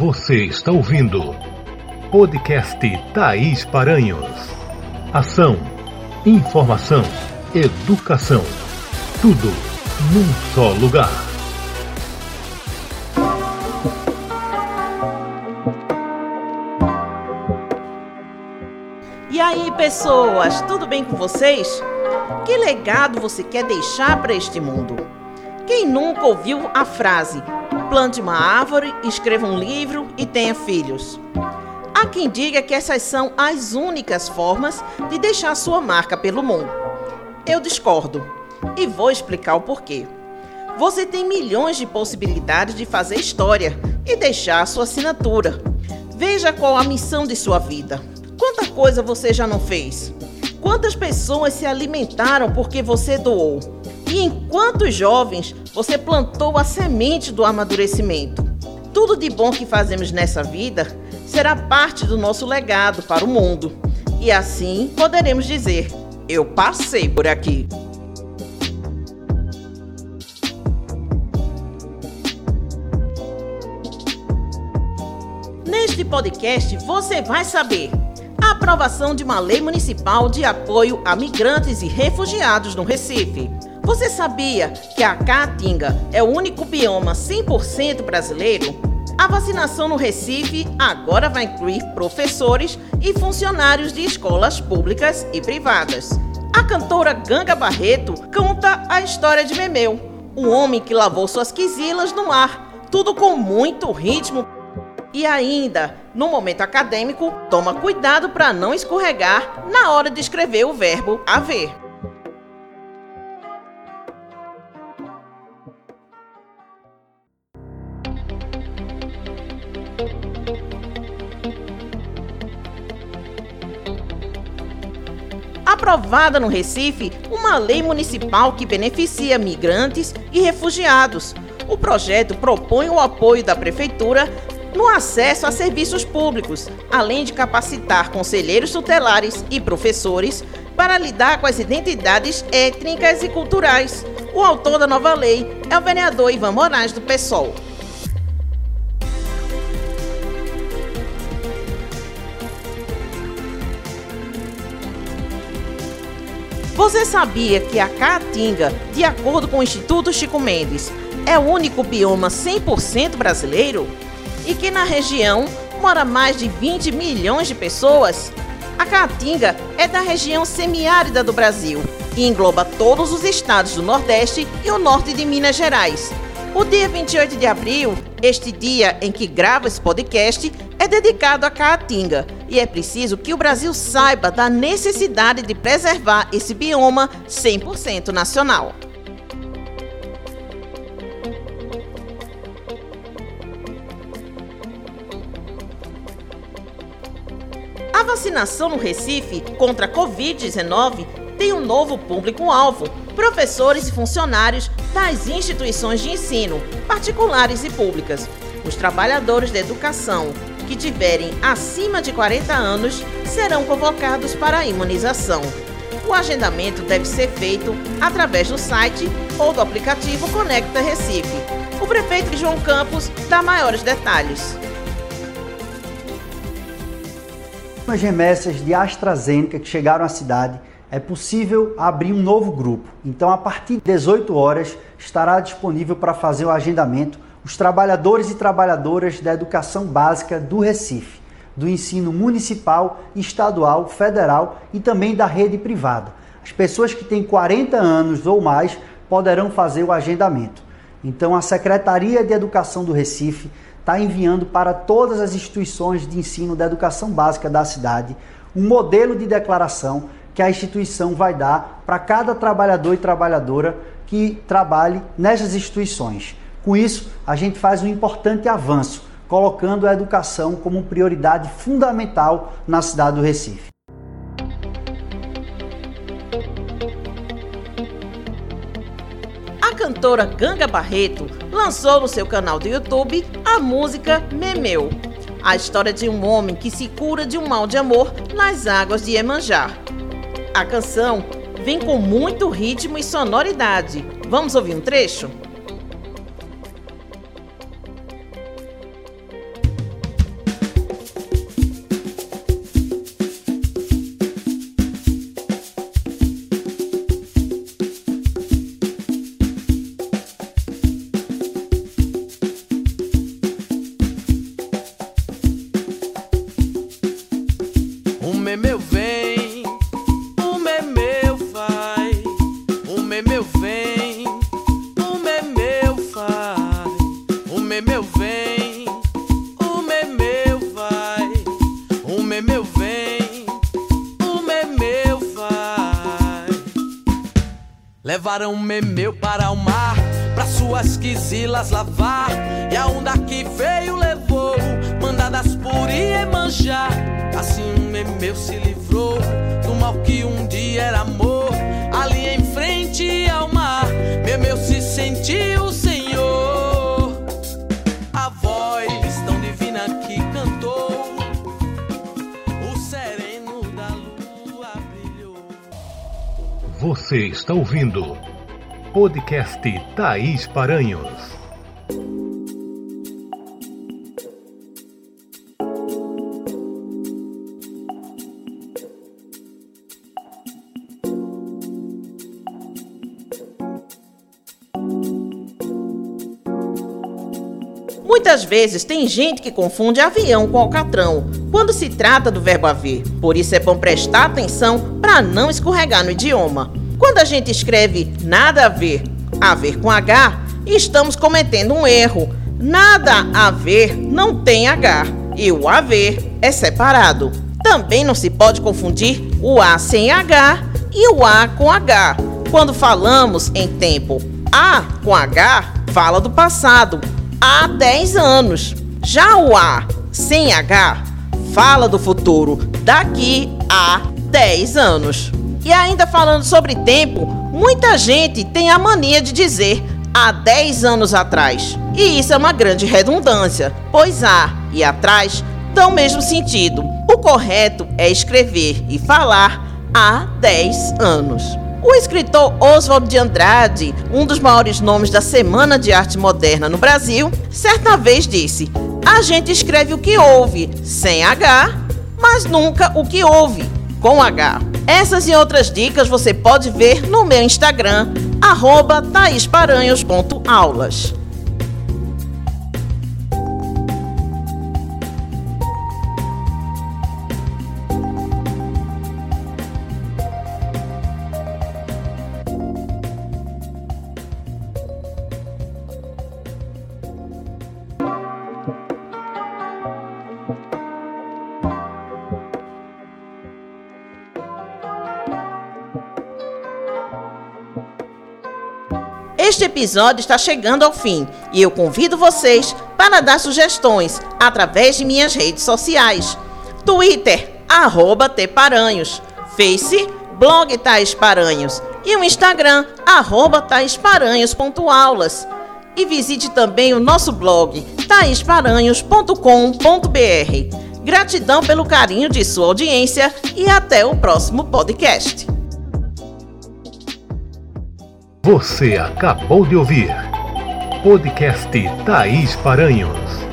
Você está ouvindo podcast Thaís Paranhos. Ação, informação, educação. Tudo num só lugar. E aí, pessoas, tudo bem com vocês? Que legado você quer deixar para este mundo? Quem nunca ouviu a frase: plante uma árvore, escreva um livro e tenha filhos? Há quem diga que essas são as únicas formas de deixar sua marca pelo mundo. Eu discordo e vou explicar o porquê. Você tem milhões de possibilidades de fazer história e deixar sua assinatura. Veja qual a missão de sua vida. Quanta coisa você já não fez? Quantas pessoas se alimentaram porque você doou? E enquanto jovens você plantou a semente do amadurecimento? Tudo de bom que fazemos nessa vida será parte do nosso legado para o mundo. E assim poderemos dizer: eu passei por aqui. Neste podcast você vai saber a aprovação de uma lei municipal de apoio a migrantes e refugiados no Recife. Você sabia que a Caatinga é o único bioma 100% brasileiro? A vacinação no Recife agora vai incluir professores e funcionários de escolas públicas e privadas. A cantora Ganga Barreto conta a história de Memeu, um homem que lavou suas quisilas no mar, tudo com muito ritmo e ainda, no momento acadêmico, toma cuidado para não escorregar na hora de escrever o verbo haver. Aprovada no Recife uma lei municipal que beneficia migrantes e refugiados. O projeto propõe o apoio da Prefeitura no acesso a serviços públicos, além de capacitar conselheiros tutelares e professores para lidar com as identidades étnicas e culturais. O autor da nova lei é o vereador Ivan Moraes do PSOL. Você sabia que a Caatinga, de acordo com o Instituto Chico Mendes, é o único bioma 100% brasileiro? e que na região mora mais de 20 milhões de pessoas. A Caatinga é da região semiárida do Brasil e engloba todos os estados do Nordeste e o norte de Minas Gerais. O dia 28 de abril, este dia em que gravo esse podcast, é dedicado à Caatinga e é preciso que o Brasil saiba da necessidade de preservar esse bioma 100% nacional. A vacinação no Recife contra a Covid-19 tem um novo público-alvo: professores e funcionários das instituições de ensino, particulares e públicas. Os trabalhadores da educação que tiverem acima de 40 anos serão convocados para a imunização. O agendamento deve ser feito através do site ou do aplicativo Conecta Recife. O prefeito João Campos dá maiores detalhes. as remessas de AstraZeneca que chegaram à cidade, é possível abrir um novo grupo. Então, a partir de 18 horas, estará disponível para fazer o agendamento os trabalhadores e trabalhadoras da educação básica do Recife, do ensino municipal, estadual, federal e também da rede privada. As pessoas que têm 40 anos ou mais poderão fazer o agendamento. Então, a Secretaria de Educação do Recife está enviando para todas as instituições de ensino da educação básica da cidade um modelo de declaração que a instituição vai dar para cada trabalhador e trabalhadora que trabalhe nessas instituições. Com isso, a gente faz um importante avanço, colocando a educação como prioridade fundamental na cidade do Recife. A cantora Ganga Barreto lançou no seu canal do YouTube a música Memeu, a história de um homem que se cura de um mal de amor nas águas de Emanjá. A canção vem com muito ritmo e sonoridade. Vamos ouvir um trecho? O meu vem o memeu vai, o memeu vem, o memeu vai. Levaram o memeu para o mar, para suas quisilas lavar, e a onda que veio levou, mandadas por Iemanjá. Assim o memeu se livrou Você está ouvindo podcast Thaís Paranhos. Muitas vezes tem gente que confunde avião com alcatrão quando se trata do verbo haver. Por isso é bom prestar atenção para não escorregar no idioma. Quando a gente escreve nada a ver, a ver com H, estamos cometendo um erro. Nada a ver não tem H e o haver é separado. Também não se pode confundir o A sem H e o A com H. Quando falamos em tempo A com H, fala do passado, há 10 anos. Já o A sem H fala do futuro daqui a 10 anos. E ainda falando sobre tempo, muita gente tem a mania de dizer há 10 anos atrás. E isso é uma grande redundância, pois há e atrás dão o mesmo sentido. O correto é escrever e falar há 10 anos. O escritor Oswald de Andrade, um dos maiores nomes da Semana de Arte Moderna no Brasil, certa vez disse: A gente escreve o que ouve sem H, mas nunca o que ouve com H. Essas e outras dicas você pode ver no meu Instagram, arroba taisparanhos.aulas. Este episódio está chegando ao fim e eu convido vocês para dar sugestões através de minhas redes sociais. Twitter, arroba Tparanhos, Face, blog Tais Paranhos e o Instagram, arroba taisparanhos.aulas. E visite também o nosso blog, taisparanhos.com.br. Gratidão pelo carinho de sua audiência e até o próximo podcast. Você acabou de ouvir podcast Thaís Paranhos.